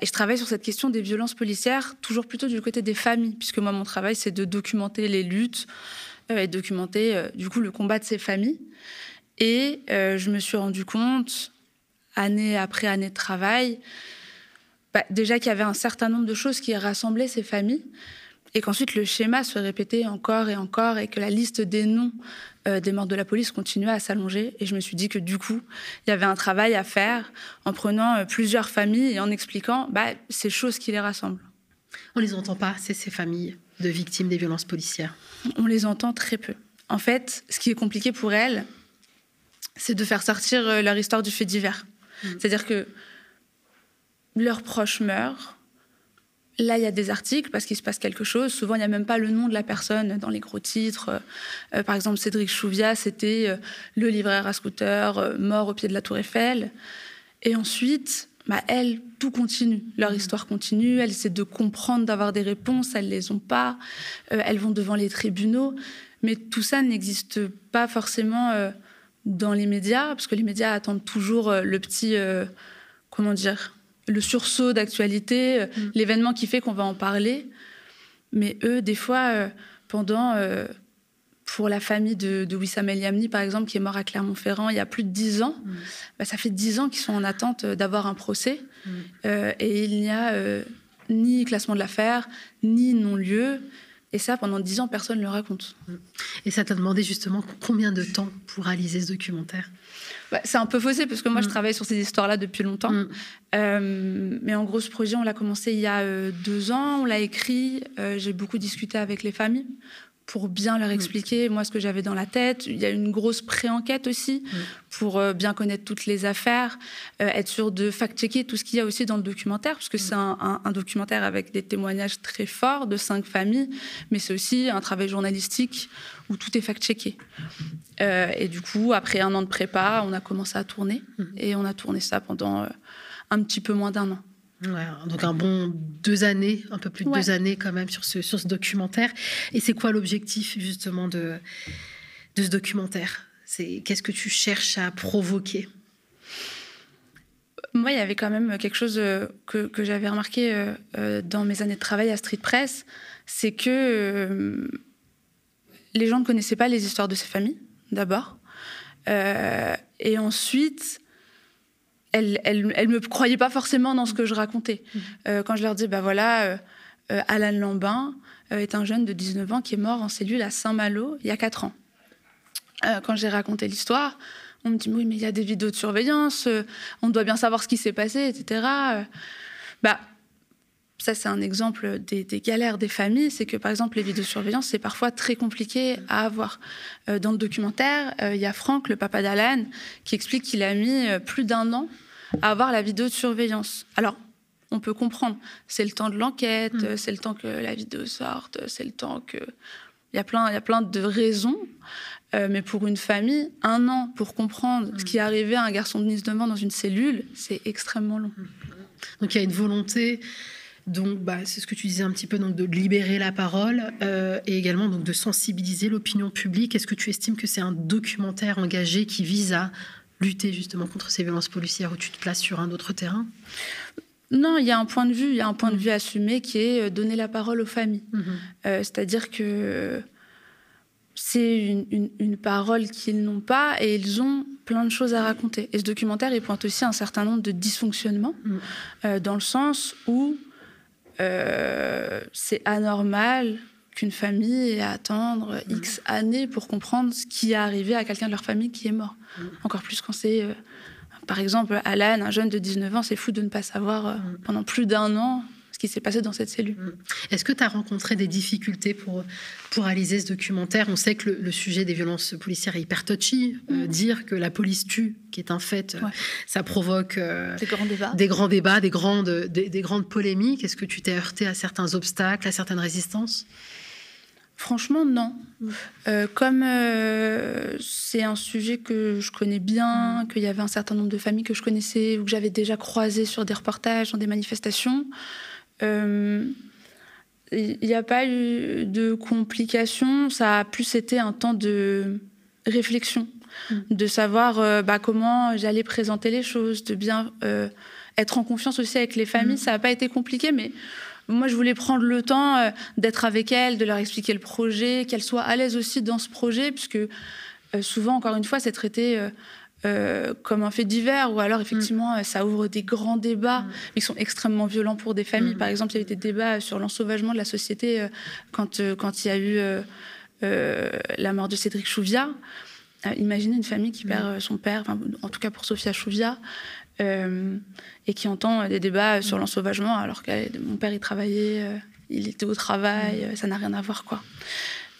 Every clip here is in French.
et je travaille sur cette question des violences policières, toujours plutôt du côté des familles, puisque moi, mon travail, c'est de documenter les luttes et documenter, du coup, le combat de ces familles. Et je me suis rendu compte, année après année de travail, bah, déjà qu'il y avait un certain nombre de choses qui rassemblaient ces familles et qu'ensuite le schéma se répétait encore et encore et que la liste des noms euh, des morts de la police continuait à s'allonger. Et je me suis dit que du coup, il y avait un travail à faire en prenant euh, plusieurs familles et en expliquant bah, ces choses qui les rassemblent. On les entend pas, c'est ces familles de victimes des violences policières On les entend très peu. En fait, ce qui est compliqué pour elles, c'est de faire sortir euh, leur histoire du fait divers. Mmh. C'est-à-dire que leurs proches meurent, Là, il y a des articles parce qu'il se passe quelque chose. Souvent, il n'y a même pas le nom de la personne dans les gros titres. Euh, euh, par exemple, Cédric Chouvia, c'était euh, le libraire à scooter mort au pied de la Tour Eiffel. Et ensuite, bah, elles, tout continue. Leur histoire continue. Elles essaient de comprendre, d'avoir des réponses. Elles ne les ont pas. elles vont devant les tribunaux. Mais tout ça n'existe pas forcément dans les médias, parce que les médias attendent toujours le petit. comment dire le sursaut d'actualité, euh, mm. l'événement qui fait qu'on va en parler. Mais eux, des fois, euh, pendant, euh, pour la famille de, Wissam El Yamni, par exemple, qui est mort à Clermont-Ferrand il y a plus de dix ans, mm. bah, ça fait dix ans qu'ils sont en attente d'avoir un procès. Mm. et il n'y a ni classement de l'affaire, ni non-lieu. Et ça, pendant dix ans, personne ne le raconte. Et ça t'a demandé justement combien de temps pour réaliser ce documentaire? Bah, C'est un peu faussé, parce que moi, je mm. travaille sur ces histoires-là depuis longtemps. Mm. Euh, mais en gros, ce projet, on l'a commencé il y a euh, deux ans, on l'a écrit, euh, j'ai beaucoup discuté avec les familles pour bien leur mm. expliquer moi ce que j'avais dans la tête. Il y a une grosse pré-enquête aussi mm. pour euh, bien connaître toutes les affaires, euh, être sûr de fact-checker tout ce qu'il y a aussi dans le documentaire, parce que mm. c'est un, documentaire avec des témoignages très forts de cinq familles, mais c'est aussi un travail journalistique où tout est fact-checké. Euh, et du coup, après un an de prépa, on a commencé à tourner, et on a tourné ça pendant un petit peu moins d'un an donc un bon deux années, un peu plus de deux années quand même sur ce, sur ce documentaire. Et c'est quoi l'objectif justement de, de ce documentaire? C'est Qu'est-ce que tu cherches à provoquer? Moi, il y avait quand même quelque chose euh, que, que j'avais remarqué euh, euh, dans mes années de travail à Street Press, c'est que les gens ne connaissaient pas les histoires de ces familles, d'abord. et ensuite, elles, elles, me croyaient pas forcément dans ce que je racontais. Mmh. Euh, quand je leur dis, bah voilà, euh, euh, Alan Lambin est un jeune de 19 ans qui est mort en cellule à Saint-Malo il y a 4 ans. quand j'ai raconté l'histoire, on me dit, oui, mais il y a des vidéos de surveillance, on doit bien savoir ce qui s'est passé, etc. bah, ça, c'est un exemple des, galères des familles. C'est que, par exemple, les vidéosurveillance, c'est parfois très compliqué à avoir. Euh, dans le documentaire, euh, il y a Franck, le papa d'Alan, qui explique qu'il a mis euh, plus d'un an à avoir la vidéo de surveillance. Alors, on peut comprendre. C'est le temps de l'enquête, mm. c'est le temps que la vidéo sorte, c'est le temps que. Il y a plein, il y a plein de raisons. mais pour une famille, un an pour comprendre ce mm. qui est arrivé à un garçon de Nice demain dans une cellule, c'est extrêmement long. Donc il y a une volonté donc, bah, c'est ce que tu disais un petit peu, donc de libérer la parole euh, et également donc de sensibiliser l'opinion publique. Est-ce que tu estimes que c'est un documentaire engagé qui vise à lutter justement contre ces violences policières ou tu te places sur un autre terrain? Non, il y a un point de vue, il y a un point de vue assumé qui est euh, donner la parole aux familles. Mm-hmm. Euh, c'est-à-dire que c'est une, parole qu'ils n'ont pas et ils ont plein de choses à raconter. Et ce documentaire, il pointe aussi un certain nombre de dysfonctionnements, mm. dans le sens où euh, c'est anormal qu'une famille ait à attendre mm. X années pour comprendre ce qui est arrivé à quelqu'un de leur famille qui est mort. Mm. Encore plus quand c'est, euh, par exemple, Alan, un jeune de 19 ans, c'est fou de ne pas savoir euh, mm. pendant plus d'un an qui s'est passé dans cette cellule. Mm. Est-ce que tu as rencontré des difficultés pour, pour réaliser ce documentaire? On sait que le, sujet des violences policières est hyper touchy. Euh, mm. dire que la police tue, qui est un fait, euh, ça provoque euh, des, grands débats. des grands débats, des grandes, des, grandes polémiques. Est-ce que tu t'es heurté à certains obstacles, à certaines résistances? Franchement, non. Mm. comme c'est un sujet que je connais bien, qu'il y avait un certain nombre de familles que je connaissais ou que j'avais déjà croisées sur des reportages, dans des manifestations, il n'y a pas eu de complications, ça a plus été un temps de réflexion, mm. de savoir euh, bah, comment j'allais présenter les choses, de bien euh, être en confiance aussi avec les familles. Mm. Ça n'a pas été compliqué, mais moi, je voulais prendre le temps euh, d'être avec elles, de leur expliquer le projet, qu'elles soient à l'aise aussi dans ce projet, puisque euh, souvent, encore une fois, c'est traité euh, comme un fait divers, ou alors effectivement, mm. ça ouvre des grands débats, mm. mais qui sont extrêmement violents pour des familles. Par exemple, il y a eu des débats sur l'ensauvagement de la société quand, quand il y a eu la mort de Cédric Chouviat. imaginez une famille qui perd son père, en tout cas pour Sophia Chouvia, euh, et qui entend des débats sur l'ensauvagement alors que mon père il travaillait, euh, il était au travail, mm. ça n'a rien à voir quoi.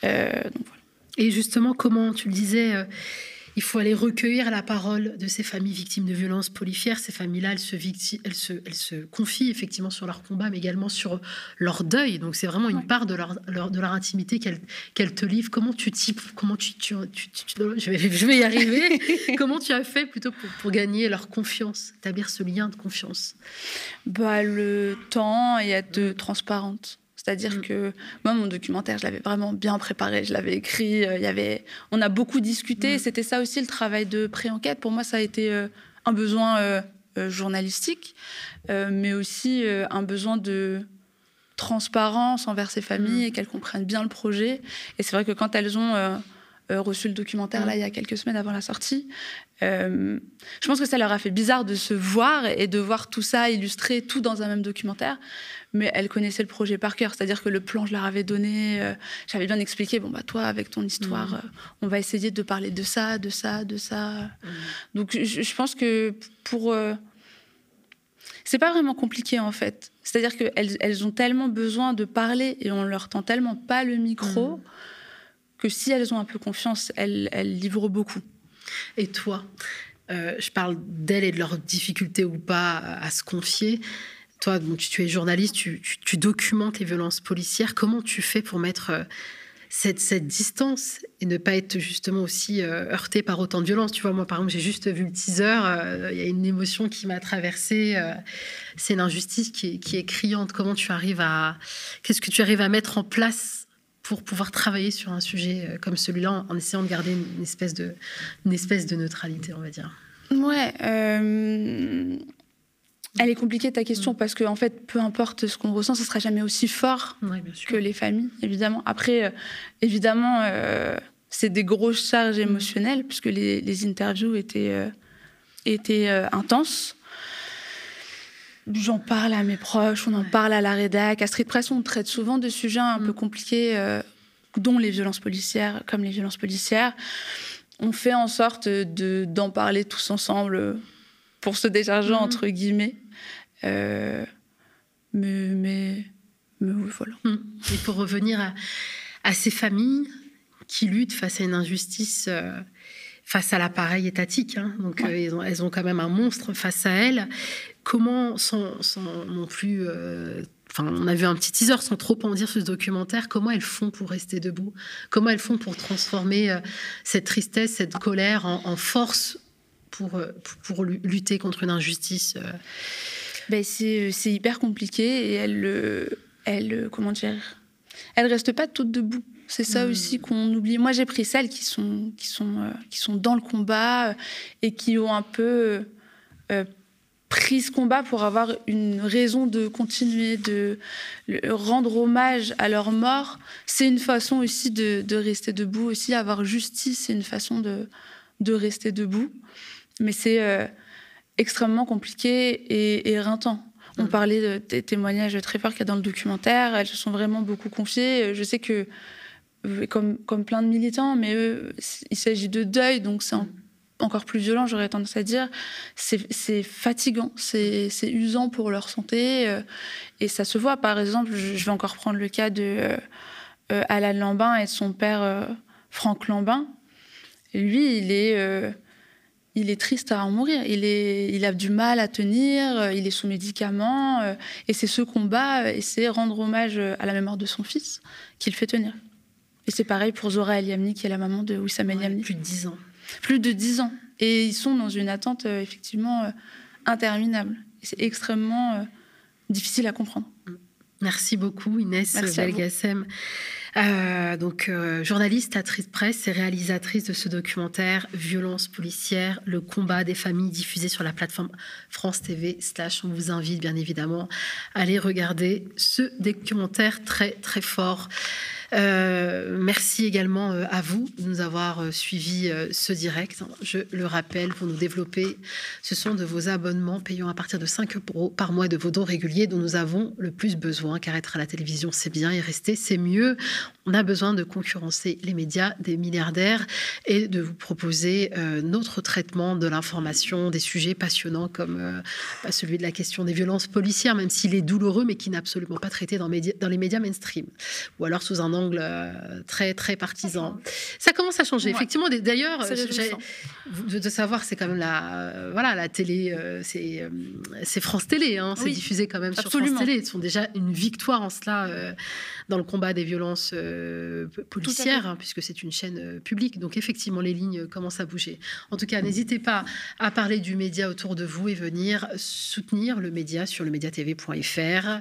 Euh, et justement, comment tu le disais, il faut aller recueillir la parole de ces familles victimes de violences policières. Ces familles-là, elles se, elles, se, elles se confient effectivement sur leur combat, mais également sur leur deuil. Donc c'est vraiment une part de leur, de leur intimité qu'elles te livrent. Comment tu types, comment tu, tu, je, vais, je, vais, y arriver. comment tu as fait plutôt pour, pour gagner leur confiance, établir ce lien de confiance? Bah le temps et être transparente. C'est-à-dire mm. que moi, mon documentaire, je l'avais vraiment bien préparé, je l'avais écrit. Euh, y avait, on a beaucoup discuté. Mm. C'était ça aussi le travail de pré-enquête. Pour moi, ça a été euh, un besoin euh, journalistique, mais aussi un besoin de transparence envers ces familles mm. et qu'elles comprennent bien le projet. Et c'est vrai que quand elles ont reçu le documentaire là il y a quelques semaines avant la sortie, je pense que ça leur a fait bizarre de se voir et de voir tout ça illustré tout dans un même documentaire mais elle connaissait le projet par cœur. C'est-à-dire que le plan, je leur avais donné, euh, j'avais bien expliqué, bon, bah, toi, avec ton histoire, mmh. euh, on va essayer de parler de ça, de ça, de ça. Mmh. Donc, je, pense que pour. Euh, c'est pas vraiment compliqué, en fait. C'est-à-dire qu'elles elles ont tellement besoin de parler et on leur tend tellement pas le micro mmh. Que si elles ont un peu confiance, elles, elles livrent beaucoup. Et toi je parle d'elles et de leurs difficultés ou pas à se confier toi, tu, es journaliste, tu, documentes les violences policières. Comment tu fais pour mettre euh, cette, distance et ne pas être justement aussi euh, heurté par autant de violence Tu vois, moi, par exemple, j'ai juste vu le teaser. Euh, il y a une émotion qui m'a traversée. c'est une injustice qui est, criante. Comment tu arrives à. Qu'est-ce que tu arrives à mettre en place pour pouvoir travailler sur un sujet comme celui-là en, essayant de garder une, espèce de, une espèce de neutralité, on va dire Ouais. Elle est compliquée ta question mm. parce que en fait, peu importe ce qu'on ressent, ce sera jamais aussi fort que les familles, évidemment. Après, euh, évidemment, euh, c'est des grosses charges émotionnelles puisque les, interviews étaient euh, étaient intenses. J'en parle à mes proches, on en parle à la rédac. À Street Press, on traite souvent de sujets un mm. peu compliqués, dont les violences policières, comme les violences policières. On fait en sorte de d'en parler tous ensemble pour se décharger, entre guillemets. Euh, mais, mais, oui, voilà. Hmm. Et pour revenir à, ces familles qui luttent face à une injustice, euh, face à l'appareil étatique, hein, donc euh, elles, ont, elles, ont, quand même un monstre face à elles, comment, sans, non plus. Enfin, on a vu un petit teaser sans trop en dire sur ce documentaire. Comment elles font pour rester debout Comment elles font pour transformer cette tristesse, cette colère en, force pour, pour, lutter contre une injustice ben c'est, hyper compliqué et elle, elle, comment dire, elle reste pas toute debout. C'est ça hmm. aussi qu'on oublie. Moi, j'ai pris celles qui sont, qui sont, euh, qui sont dans le combat euh, et qui ont un peu euh, pris ce combat pour avoir une raison de continuer, de rendre hommage à leur mort. C'est une façon aussi de, de, rester debout, aussi avoir justice, c'est une façon de, de rester debout. Mais c'est extrêmement compliqué et, éreintant. On mm. parlait des témoignages très forts qu'il y a dans le documentaire. Elles se sont vraiment beaucoup confiées. Je sais que, euh, comme, comme plein de militants, mais eux, il s'agit de deuil, donc c'est. Encore plus violent, j'aurais tendance à dire. C'est fatigant, c'est usant pour leur santé. Euh, et ça se voit, par exemple, je vais encore prendre le cas de euh, Alan Lambin et de son père Franck Lambin. Lui, il est il est triste à en mourir. Il, est, il a du mal à tenir, euh, il est sous médicaments. Euh, et c'est ce combat, euh, et c'est rendre hommage à la mémoire de son fils qu'il fait tenir. Et c'est pareil pour Zora El Yamni, qui est la maman de Wissam El Yamni. Plus de dix ans. Plus de dix ans. Et ils sont dans une attente, effectivement, interminable. Et c'est extrêmement difficile à comprendre. Merci beaucoup, Inès Belgassem. Euh, donc, euh, journaliste, actrice presse et réalisatrice de ce documentaire Violence policière, le combat des familles diffusé sur la plateforme France TV. Slash, on vous invite bien évidemment à aller regarder ce documentaire très très fort. Euh, merci également euh, à vous de nous avoir euh, suivi ce direct. Je le rappelle, pour nous développer, ce sont de vos abonnements payant à partir de 5 euros par mois de vos dons réguliers dont nous avons le plus besoin, car être à la télévision, c'est bien, et rester, c'est mieux. On a besoin de concurrencer les médias des milliardaires et de vous proposer notre traitement de l'information, des sujets passionnants comme bah, celui de la question des violences policières, même s'il est douloureux, mais qui n'est absolument pas traité dans, dans les médias mainstream, ou alors sous un angle euh, très très partisan. Ça commence à changer. Effectivement, d'ailleurs, de, savoir, c'est quand même la euh, voilà la télé, euh, c'est France Télé, hein, c'est diffusé quand même sur France Télé. Ils sont déjà une victoire en cela dans le combat des violences policières, hein, puisque c'est une chaîne publique. Donc effectivement, les lignes commencent à bouger. En tout cas, n'hésitez pas à parler du média autour de vous et venir soutenir le média sur le médiatv.fr.